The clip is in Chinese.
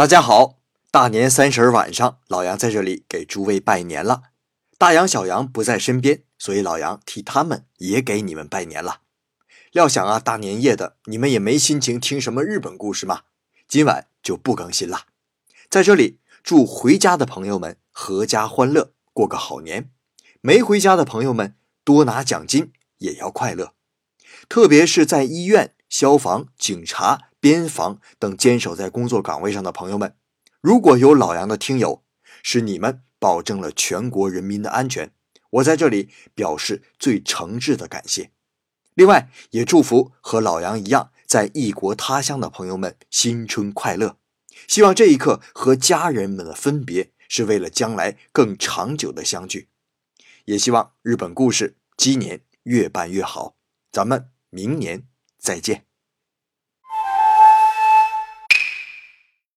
大家好，大年三十晚上，老杨在这里给诸位拜年了。大杨、小杨不在身边，所以老杨替他们也给你们拜年了。料想啊，大年夜的你们也没心情听什么日本故事嘛，今晚就不更新了。在这里祝回家的朋友们阖家欢乐，过个好年；没回家的朋友们多拿奖金，也要快乐。特别是在医院、消防、警察。边防等坚守在工作岗位上的朋友们，如果有老杨的听友，是你们保证了全国人民的安全，我在这里表示最诚挚的感谢。另外，也祝福和老杨一样在异国他乡的朋友们新春快乐。希望这一刻和家人们的分别是为了将来更长久的相聚。也希望日本故事今年越办越好。咱们明年再见。